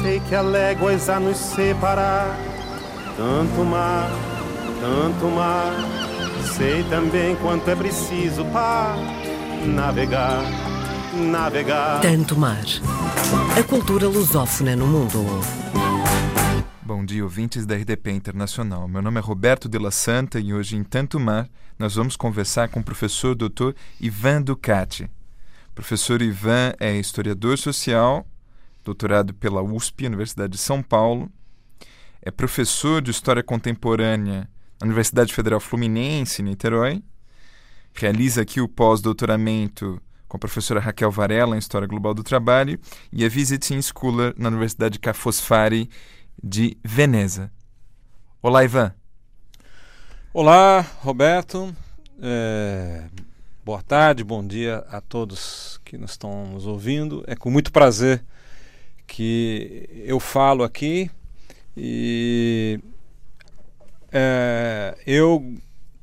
Sei que há léguas a nos separar, tanto mar, tanto mar. Sei também quanto é preciso para navegar, navegar. Tanto mar. A cultura lusófona no mundo. Bom dia, ouvintes da RDP Internacional. Meu nome é Roberto de la Santa e hoje em Tanto Mar nós vamos conversar com o professor Dr. Ivan Ducati. O professor Ivan é historiador social, doutorado pela USP, Universidade de São Paulo, é professor de História Contemporânea na Universidade Federal Fluminense, em Niterói, realiza aqui o pós-doutoramento com a professora Raquel Varela em História Global do Trabalho e é visiting scholar na Universidade Ca' Fosfari de Veneza. Olá, Ivan. Olá, Roberto. É... Boa tarde, bom dia a todos que nos estão nos ouvindo. É com muito prazer que eu falo aqui e é, eu,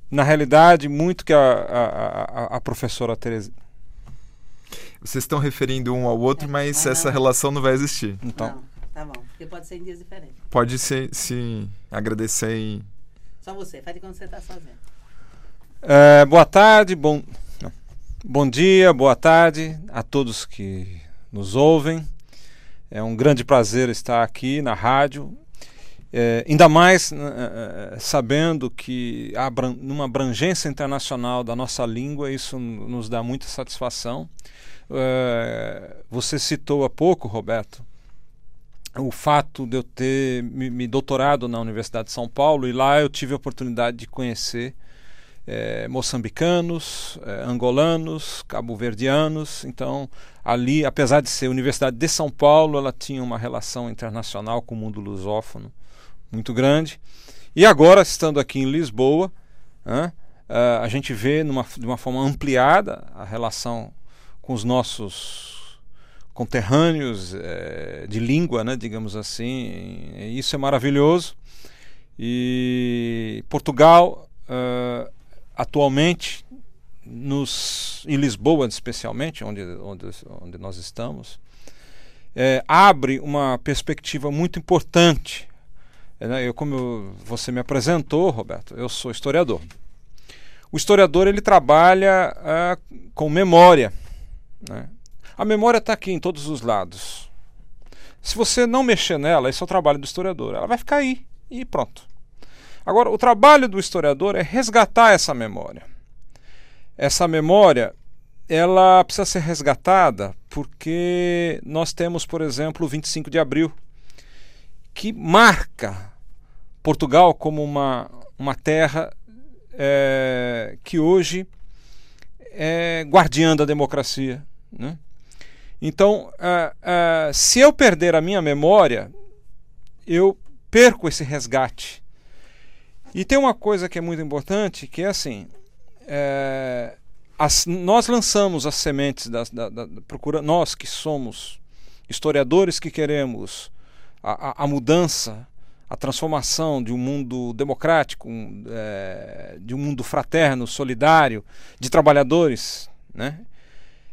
na realidade, muito que a, a, a professora Teresa. Vocês estão referindo um ao outro, é, mas, mas essa não. relação não vai existir. Então. Não, tá bom. Porque pode ser em dias diferentes. Pode ser, se agradecer e. Só você, faz de quando você está sozinho. É, boa tarde, bom, bom dia, boa tarde a todos que nos ouvem. É um grande prazer estar aqui na rádio, é, ainda mais uh, sabendo que numa abrangência internacional da nossa língua, isso nos dá muita satisfação. Uh, você citou há pouco, Roberto, o fato de eu ter me, me, doutorado na Universidade de São Paulo e lá eu tive a oportunidade de conhecer é, moçambicanos, é, angolanos, cabo-verdianos. Então, ali, apesar de ser Universidade de São Paulo, ela tinha uma relação internacional com o mundo lusófono muito grande. E agora, estando aqui em Lisboa, né, a gente vê numa, de uma forma ampliada a relação com os nossos conterrâneos é, de língua, né, digamos assim. E isso é maravilhoso. E Portugal uh, atualmente nos, em Lisboa especialmente, onde, onde, onde nós estamos, é, abre uma perspectiva muito importante. É, né, eu, como você me apresentou, Roberto, eu sou historiador. O historiador ele trabalha é, com memória. Né? A memória está aqui em todos os lados. Se você não mexer nela, esse é o trabalho do historiador. Ela vai ficar aí e pronto. Agora, o trabalho do historiador é resgatar essa memória. Essa memória, ela precisa ser resgatada porque nós temos, por exemplo, o 25 de abril, que marca Portugal como uma, uma terra é, que hoje é guardiã da democracia. Né? Então, uh, uh, se eu perder a minha memória, eu perco esse resgate. E tem uma coisa que é muito importante, que é assim, é, as, nós lançamos as sementes da, da, da, procura, nós que somos historiadores que queremos a, a, a mudança, a transformação de um mundo democrático, um, é, de um mundo fraterno, solidário, de trabalhadores, né?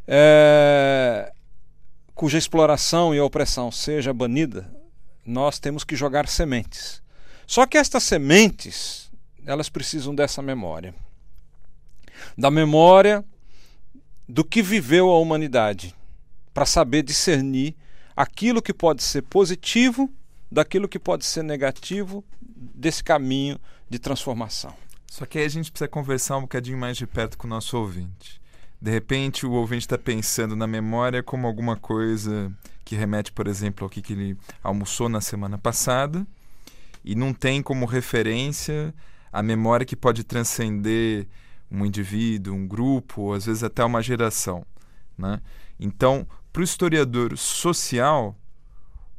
É, cuja exploração e opressão seja banida, nós temos que jogar sementes. Só que estas sementes, elas precisam dessa memória. Da memória do que viveu a humanidade, para saber discernir aquilo que pode ser positivo daquilo que pode ser negativo desse caminho de transformação. Só que aí a gente precisa conversar um bocadinho mais de perto com o nosso ouvinte. De repente, o ouvinte está pensando na memória como alguma coisa que remete, por exemplo, ao que, que ele almoçou na semana passada e não tem como referência a memória que pode transcender um indivíduo, um grupo, ou às vezes até uma geração. Né? Então, para o historiador social,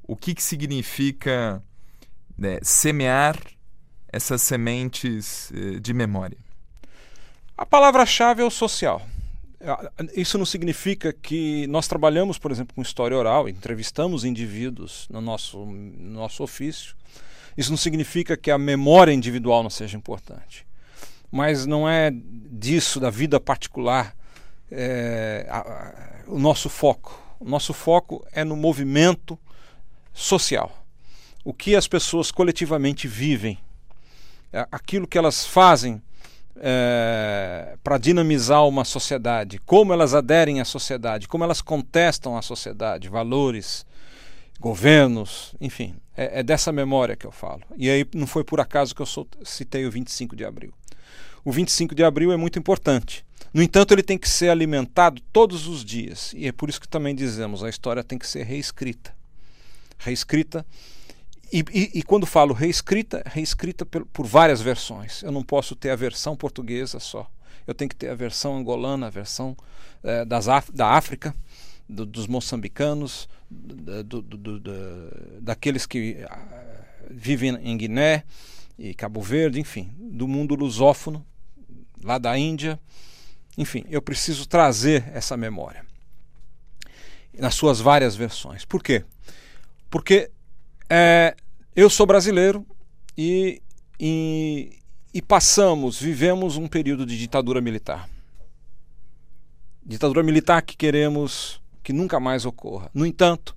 o que, que significa né, semear essas sementes eh, de memória? A palavra-chave é o social. Isso não significa que nós trabalhamos, por exemplo, com história oral, entrevistamos indivíduos no nosso, no nosso ofício, isso não significa que a memória individual não seja importante. Mas não é disso, da vida particular, é, a, a, o nosso foco. O nosso foco é no movimento social. O que as pessoas coletivamente vivem, é, aquilo que elas fazem é, para dinamizar uma sociedade, como elas aderem à sociedade, como elas contestam a sociedade, valores, governos, enfim, é, é, dessa memória que eu falo. E aí não foi por acaso que eu citei o 25 de abril. O 25 de abril é muito importante. No entanto, ele tem que ser alimentado todos os dias. E é por isso que também dizemos: a história tem que ser reescrita. Reescrita. E, e, e quando falo reescrita, reescrita por, por várias versões. Eu não posso ter a versão portuguesa só. Eu tenho que ter a versão angolana, a versão é, das, da África, do, dos moçambicanos, do, do, daqueles que uh, vivem em Guiné e Cabo Verde, enfim, do mundo lusófono, lá da Índia. Enfim, eu preciso trazer essa memória nas suas várias versões. Por quê? Porque é, eu sou brasileiro e, e, e passamos, vivemos um período de ditadura militar. Ditadura militar que queremos que nunca mais ocorra. No entanto,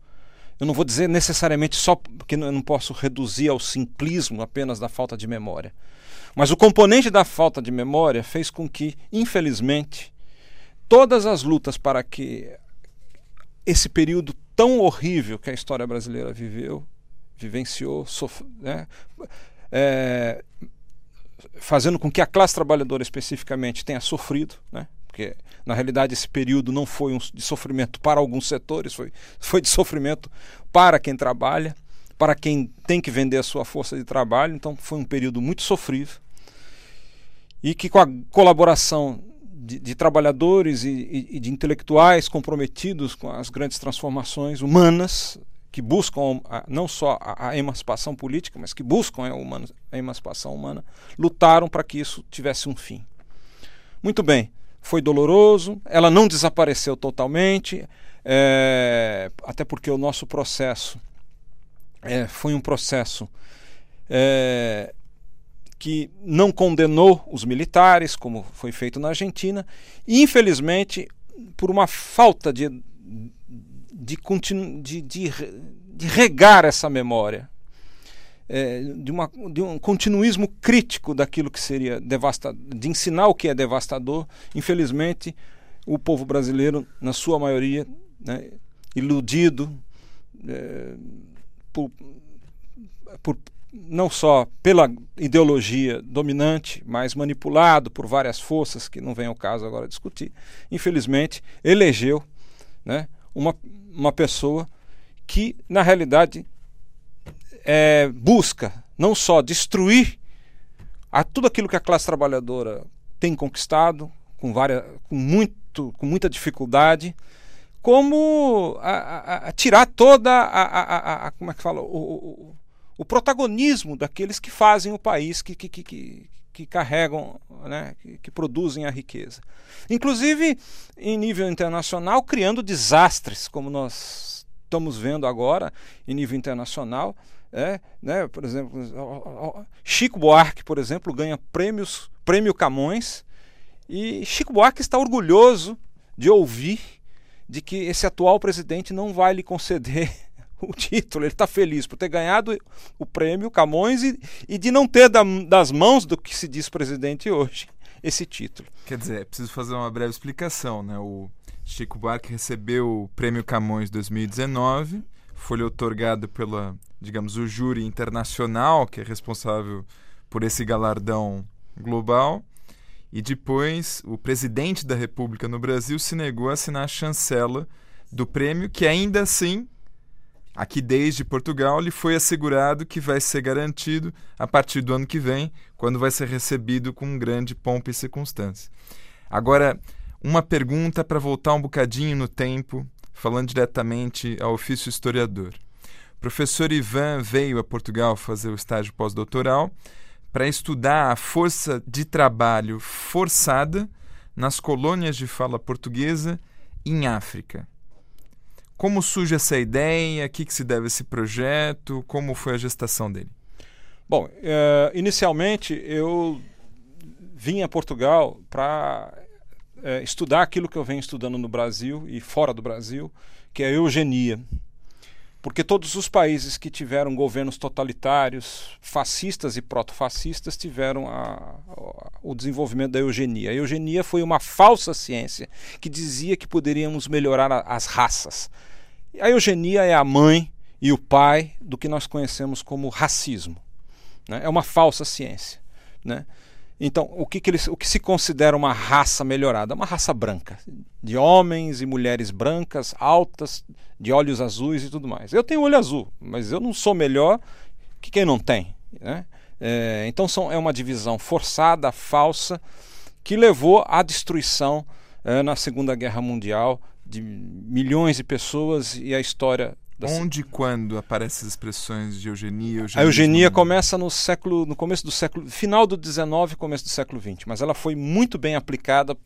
eu não vou dizer necessariamente só porque eu não posso reduzir ao simplismo apenas da falta de memória. Mas o componente da falta de memória fez com que, infelizmente, todas as lutas para que esse período tão horrível que a história brasileira viveu, vivenciou, sof né, é, fazendo com que a classe trabalhadora especificamente tenha sofrido, né, porque na realidade esse período não foi um de sofrimento para alguns setores, foi, foi de sofrimento para quem trabalha, para quem tem que vender a sua força de trabalho, então foi um período muito sofrível e que com a colaboração de, de trabalhadores e, e, e de intelectuais comprometidos com as grandes transformações humanas que buscam a, não só a, a, emancipação política, mas que buscam a, humana, a emancipação humana, lutaram para que isso tivesse um fim. Muito bem foi doloroso, ela não desapareceu totalmente, é, até porque o nosso processo é, foi um processo é, que não condenou os militares, como foi feito na Argentina, e infelizmente, por uma falta de, de, de, de, de regar essa memória, é, de, uma, de um continuismo crítico daquilo que seria devastador, de ensinar o que é devastador. Infelizmente, o povo brasileiro, na sua maioria, né, iludido é, por, por, não só pela ideologia dominante, mas manipulado por várias forças que não vem ao caso agora discutir, infelizmente elegeu né, uma, uma pessoa que, na realidade, é, busca não só destruir a tudo aquilo que a classe trabalhadora tem conquistado com, várias, com, muito, com muita dificuldade, como a, a, a tirar toda a, a, como é que fala o, o, o, protagonismo daqueles que fazem o país, que, que, que, que carregam, né, que, que, produzem a riqueza. Inclusive, em nível internacional, criando desastres, como nós estamos vendo agora, em nível internacional, é, né, por exemplo, Chico Buarque, por exemplo, ganha prêmios, prêmio Camões, e Chico Buarque está orgulhoso de ouvir de que esse atual presidente não vai lhe conceder o título. Ele está feliz por ter ganhado o prêmio Camões e, e de não ter da, das mãos do que se diz presidente hoje esse título. Quer dizer, preciso fazer uma breve explicação. Né? O Chico Buarque recebeu o prêmio Camões 2019, foi otorgado pela digamos, o júri internacional, que é responsável por esse galardão global. E depois, o presidente da República no Brasil se negou a assinar a chancela do prêmio, que ainda assim, aqui desde Portugal, lhe foi assegurado que vai ser garantido a partir do ano que vem, quando vai ser recebido com grande pompa e circunstância. Agora, uma pergunta para voltar um bocadinho no tempo, falando diretamente ao ofício historiador. O professor Ivan veio a Portugal fazer o estágio pós-doutoral para estudar a força de trabalho forçada nas colônias de fala portuguesa em África. Como surge essa ideia? A que, que se deve esse projeto? Como foi a gestação dele? Bom, uh, inicialmente eu vim a Portugal para uh, estudar aquilo que eu venho estudando no Brasil e fora do Brasil, que é a eugenia porque todos os países que tiveram governos totalitários, fascistas e proto-fascistas, tiveram a, a, o desenvolvimento da eugenia. A eugenia foi uma falsa ciência que dizia que poderíamos melhorar a, as raças. A eugenia é a mãe e o pai do que nós conhecemos como racismo. Né? É uma falsa ciência. Né? Então, o que, que eles, o que se considera uma raça melhorada? Uma raça branca, de homens e mulheres brancas, altas, de olhos azuis e tudo mais. Eu tenho olho azul, mas eu não sou melhor que quem não tem. Né? É, então, são, é uma divisão forçada, falsa, que levou à destruição é, na Segunda Guerra Mundial de milhões de pessoas e a história Onde e quando aparecem as expressões de eugenia? A eugenia começa no século, no começo do século, final do 19 começo do século 20, mas ela foi muito bem aplicada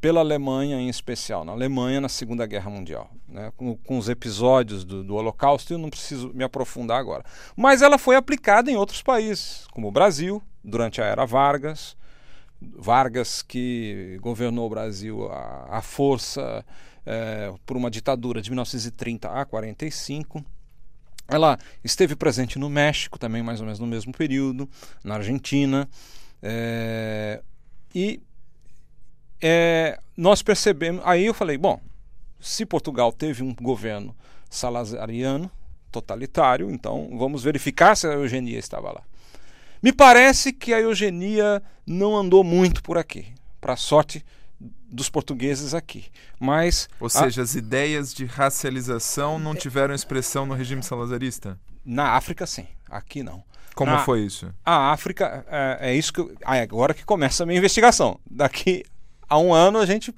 pela Alemanha em especial, na Alemanha na Segunda Guerra Mundial, né? com, com, os episódios do, do Holocausto, eu não preciso me aprofundar agora. Mas ela foi aplicada em outros países, como o Brasil, durante a era Vargas, Vargas que governou o Brasil à força é, por uma ditadura de 1930 a 45. Ela esteve presente no México também, mais ou menos no mesmo período, na Argentina. É, e é, nós percebemos. Aí eu falei: bom, se Portugal teve um governo salazariano, totalitário, então vamos verificar se a eugenia estava lá. Me parece que a eugenia não andou muito por aqui. Para sorte dos portugueses aqui. Mas ou seja, a... as ideias de racialização não tiveram expressão no regime salazarista? Na África, sim. Aqui não. Como Na... foi isso? A África é, é isso que eu... ah, agora que começa a minha investigação. Daqui a um ano a gente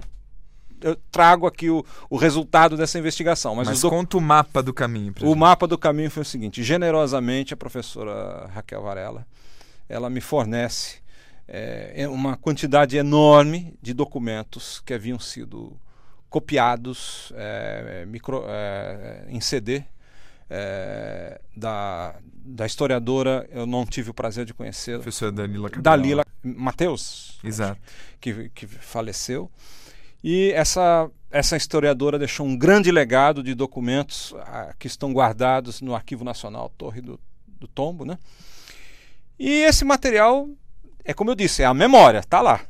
eu trago aqui o, o resultado dessa investigação. Mas, mas doc... conta o mapa do caminho. O mapa do caminho foi o seguinte: generosamente a professora Raquel Varela ela me fornece é, uma quantidade enorme de documentos que haviam sido copiados é, micro, é, em CD é, da, da historiadora, eu não tive o prazer de conhecer. Professora Dalila Cabral. Dalila Mateus. Exato. Que, que faleceu. E essa, essa historiadora deixou um grande legado de documentos ah, que estão guardados no Arquivo Nacional Torre do, do Tombo. Né? E esse material é como eu disse, é a memória, está lá.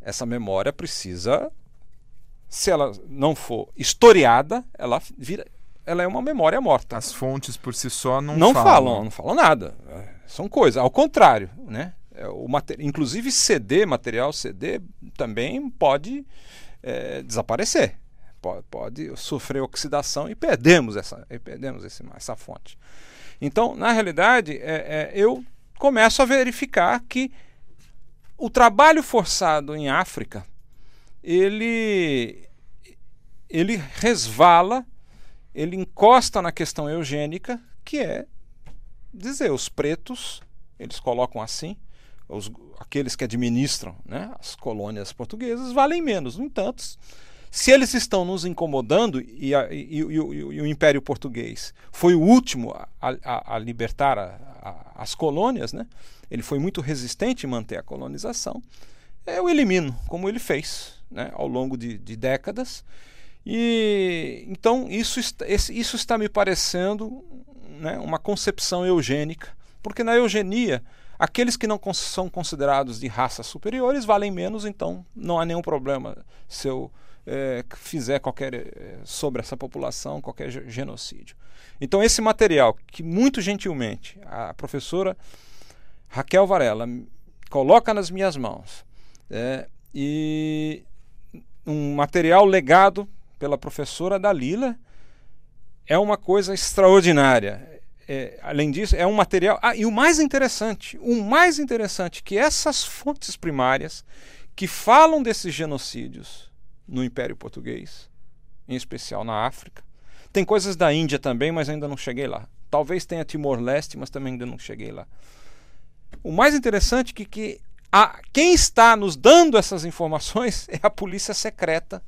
Essa memória precisa, se ela não for historiada, ela vira, ela é uma memória morta. As fontes por si só não, não falam. falam. Não falam nada. São coisas. Ao contrário, né? É, o inclusive CD, material CD, também pode é, desaparecer. Pode, pode, sofrer oxidação e perdemos essa, e perdemos esse, essa fonte. Então, na realidade, é, é, eu começo a verificar que o trabalho forçado em África, ele, ele resvala, ele encosta na questão eugênica, que é dizer, os pretos, eles colocam assim, os, aqueles que administram né, as colônias portuguesas valem menos. No entanto, se eles estão nos incomodando e, a, e, e, e o Império Português foi o último a, a, a libertar as colônias, né, ele foi muito resistente em manter a colonização, eu elimino, como ele fez né, ao longo de, de décadas. E então isso, isso está me parecendo né, uma concepção eugênica, porque na eugenia aqueles que não são considerados de raças superiores valem menos, então não há nenhum problema se eu é, fizer qualquer é, sobre essa população qualquer genocídio. Então esse material que muito gentilmente a professora Raquel Varela coloca nas minhas mãos é, e um material legado pela professora Dalila é uma coisa extraordinária. É, além disso, é um material. Ah, e o mais interessante, o mais interessante, que essas fontes primárias que falam desses genocídios no Império Português, em especial na África, tem coisas da Índia também, mas ainda não cheguei lá. Talvez tenha Timor-Leste, mas também ainda não cheguei lá. O mais interessante é que, que a, quem está nos dando essas informações é a Polícia Secreta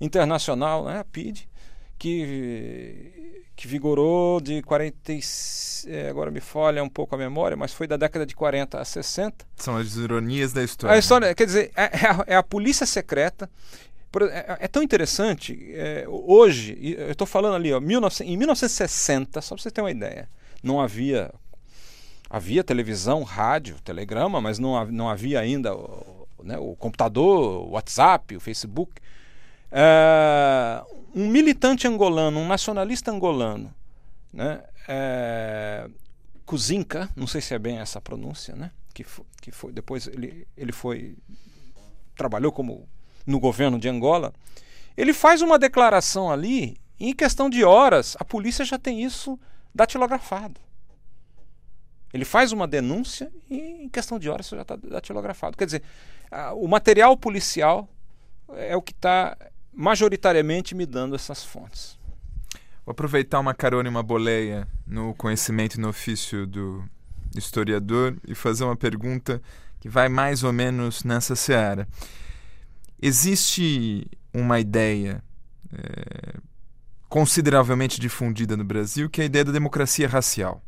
Internacional, né, a PID, que, que vigorou de 40. É, agora me falha um pouco a memória, mas foi da década de 40 a 60. São as ironias da história. A história, quer dizer, é, é, a, é a polícia secreta é, é, tão interessante, é, hoje, eu estou falando ali, ó, 19, em 1960, só para você ter uma ideia, não havia. Havia televisão, rádio, telegrama, mas não, não havia ainda o, né, o computador, o WhatsApp, o Facebook. É, um militante angolano, um nacionalista angolano, né, é, Kuzinka, não sei se é bem essa pronúncia, né, que, foi, que foi depois ele, ele foi trabalhou como no governo de Angola, ele faz uma declaração ali, e em questão de horas, a polícia já tem isso datilografado. Ele faz uma denúncia e em questão de horas isso já está datilografado. Quer dizer, o material policial é o que está majoritariamente me dando essas fontes. Vou aproveitar uma carona e uma boleia no conhecimento e no ofício do historiador e fazer uma pergunta que vai mais ou menos nessa seara. Existe uma ideia é, consideravelmente difundida no Brasil, que é a ideia da democracia racial.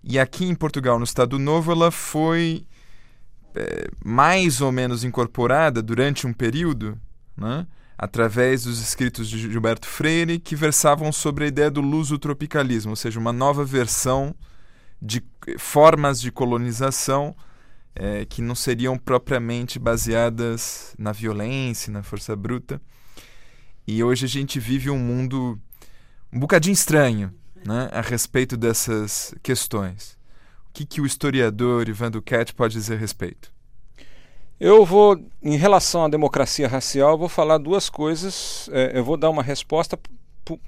E aqui em Portugal, no Estado Novo, ela foi é, mais ou menos incorporada durante um período, né, através dos escritos de Gilberto Freire, que versavam sobre a ideia do luso-tropicalismo, ou seja, uma nova versão de formas de colonização é, que não seriam propriamente baseadas na violência, na força bruta. E hoje a gente vive um mundo um bocadinho estranho né, a respeito dessas questões. O que, que o historiador Ivan Duquette pode dizer a respeito? Eu vou, em relação à democracia racial, vou falar duas coisas. É, eu vou dar uma resposta,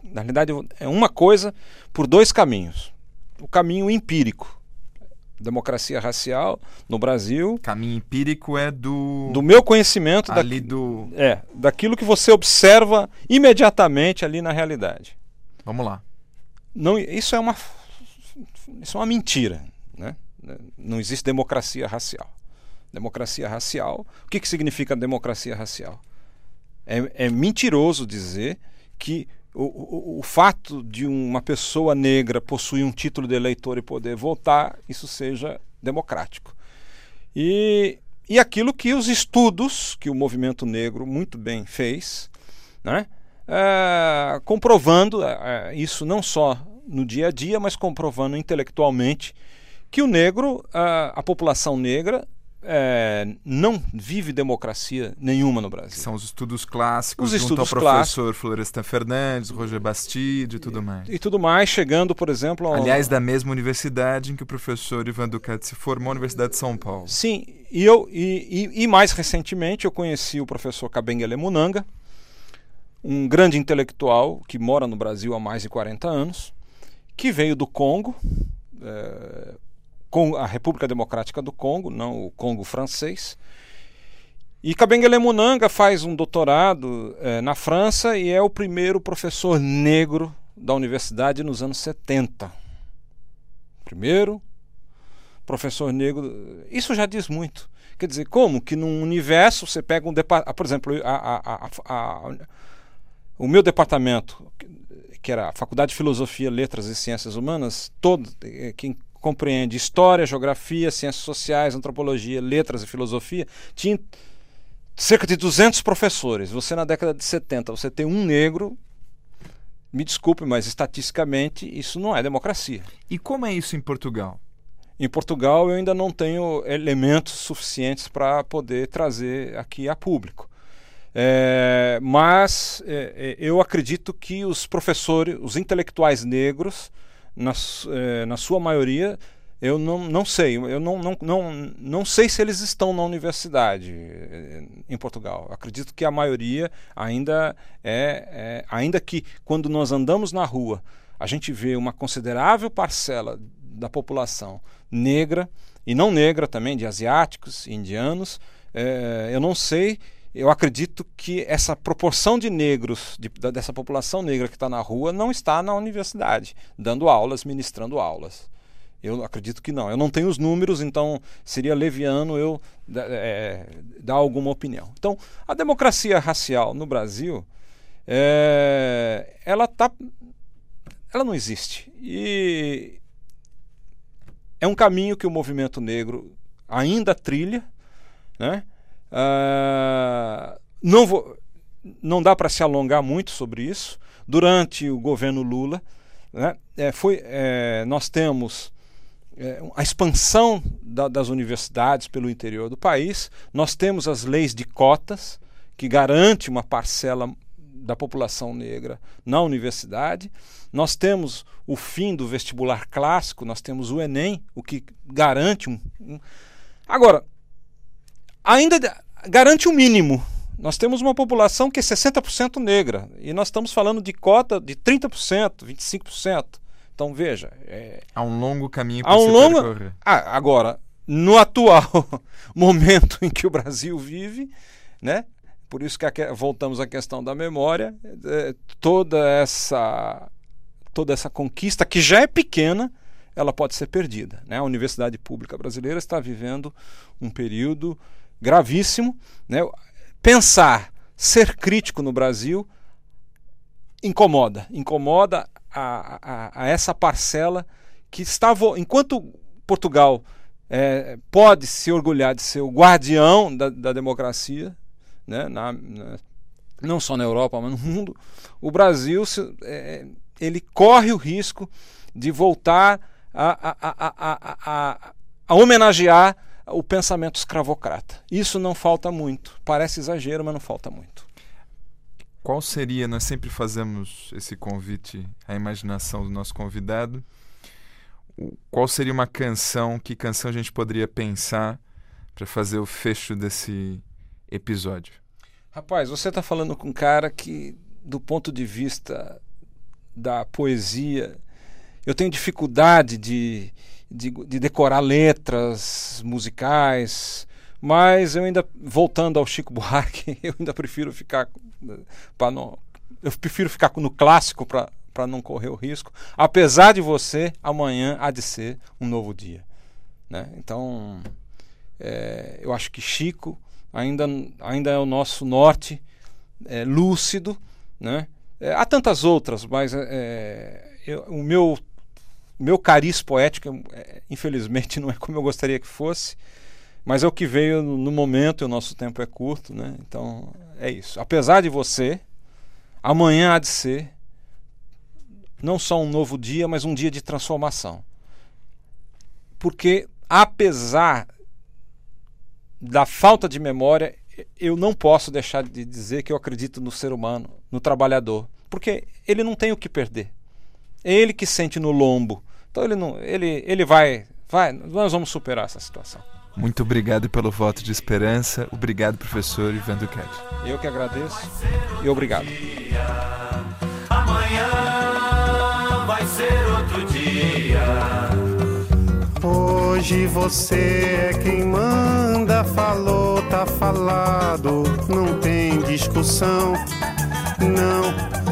na realidade, é uma coisa por dois caminhos. O caminho empírico, democracia racial no Brasil. Caminho empírico é do. Do meu conhecimento. Ali da, do. É, daquilo que você observa imediatamente ali na realidade. Vamos lá. Não, isso é uma. Isso é uma mentira. Né? Não existe democracia racial. Democracia racial. O que, que significa democracia racial? É, é mentiroso dizer que o, o, o, fato de uma pessoa negra possuir um título de eleitor e poder votar, isso seja democrático. E, e aquilo que os estudos que o movimento negro muito bem fez, né, é, comprovando é, isso não só no dia a dia, mas comprovando intelectualmente que o negro, a, a população negra, é, não vive democracia nenhuma no Brasil. São os estudos clássicos, os junto estudos ao professor Florestan Fernandes, Roger Bastide e tudo mais. E tudo mais, chegando, por exemplo... Ao... Aliás, da mesma universidade em que o professor Ivan Ducat se formou, a Universidade de São Paulo. Sim, e, eu, e, e, e mais recentemente eu conheci o professor Kabengele Munanga, um grande intelectual que mora no Brasil há mais de 40 anos, que veio do Congo, é, a República Democrática do Congo, não o Congo francês. E Kabengele Munanga faz um doutorado é, na França e é o primeiro professor negro da universidade nos anos 70. Primeiro professor negro. Isso já diz muito. Quer dizer, como que num universo você pega um departamento. Por exemplo, a, a, a, o meu departamento, que era a Faculdade de Filosofia, Letras e Ciências Humanas, todo, eh, quem compreende história, geografia, ciências sociais, antropologia, letras e filosofia, tinha cerca de 200 professores. Você na década de 70, você tem um negro, me desculpe, mas estatisticamente isso não é democracia. E como é isso em Portugal? Em Portugal eu ainda não tenho elementos suficientes para poder trazer aqui a público. É, mas é, é eu acredito que os professores, os intelectuais negros, na, é, na sua maioria, eu não, não sei, eu não, não, não, não sei se eles estão na universidade é, em Portugal. Acredito que a maioria ainda é, é, ainda que quando nós andamos na rua, a gente vê uma considerável parcela da população negra e não negra também, de asiáticos, indianos. É, eu não sei eu acredito que essa proporção de negros, de, dessa população negra que está na rua, não está na universidade, dando aulas, ministrando aulas. Eu acredito que não. Eu não tenho os números, então seria leviano eu é, dar alguma opinião. Então, a democracia racial no Brasil, é, ela tá, ela não existe. E é um caminho que o movimento negro ainda trilha, né? Uh, não vou, não dá para se alongar muito sobre isso. Durante o governo Lula, né, é, foi, é, nós temos é, a expansão da, das universidades pelo interior do país, nós temos as leis de cotas, que garante uma parcela da população negra na universidade. Nós temos o fim do vestibular clássico, nós temos o Enem, o que garante um. um... Agora, ainda garante o um mínimo. Nós temos uma população que é 60% negra e nós estamos falando de cota de 30%, 25%. Então veja. É... Há um longo caminho para um se longo... percorrer. Ah, agora, no atual momento em que o Brasil vive, né? Por isso que voltamos à questão da memória, é, toda essa toda essa conquista que já é pequena, ela pode ser perdida. Né? A Universidade Pública Brasileira está vivendo um período gravíssimo. Né? Pensar, ser crítico no Brasil incomoda, incomoda a, a, a essa parcela que estava, enquanto Portugal é, pode se orgulhar de ser o guardião da, da democracia, né, na, na, não só na Europa, mas no mundo, o Brasil se, é, ele corre o risco de voltar a, a, a, a, homenagear o pensamento escravocrata. Isso não falta muito. Parece exagero, mas não falta muito. Qual seria, nós sempre fazemos esse convite à imaginação do nosso convidado, qual seria uma canção, que canção a gente poderia pensar para fazer o fecho desse episódio? Rapaz, você está falando com um cara que, do ponto de vista da poesia, eu tenho dificuldade de, de, de decorar letras musicais, mas eu ainda, voltando ao Chico Buarque, eu ainda prefiro ficar não, eu prefiro ficar no clássico para não correr o risco. Apesar de você, amanhã há de ser um novo dia. Né? Então, é, eu acho que Chico ainda, ainda é o nosso norte é, lúcido. Né? É, há tantas outras, mas é, eu, o meu, meu cariz poético, é, infelizmente, não é como eu gostaria que fosse. Mas é o que veio no momento, e o nosso tempo é curto, né? Então é isso. Apesar de você, amanhã há de ser não só um novo dia, mas um dia de transformação. Porque apesar da falta de memória, eu não posso deixar de dizer que eu acredito no ser humano, no trabalhador, porque ele não tem o que perder. É ele que sente no lombo. Então ele não, ele, ele vai, vai, nós vamos superar essa situação. Muito obrigado pelo voto de esperança. Obrigado, professor Ivan Ducati. Eu que agradeço e obrigado. Amanhã vai ser outro dia. Hoje você é quem manda, falou, tá falado, não tem discussão, não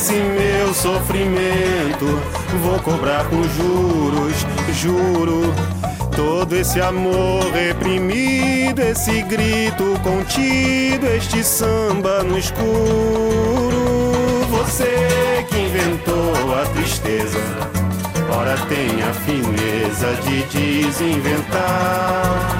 esse meu sofrimento, vou cobrar com juros, juro. Todo esse amor reprimido, esse grito contido, este samba no escuro. Você que inventou a tristeza Ora tem a fineza de desinventar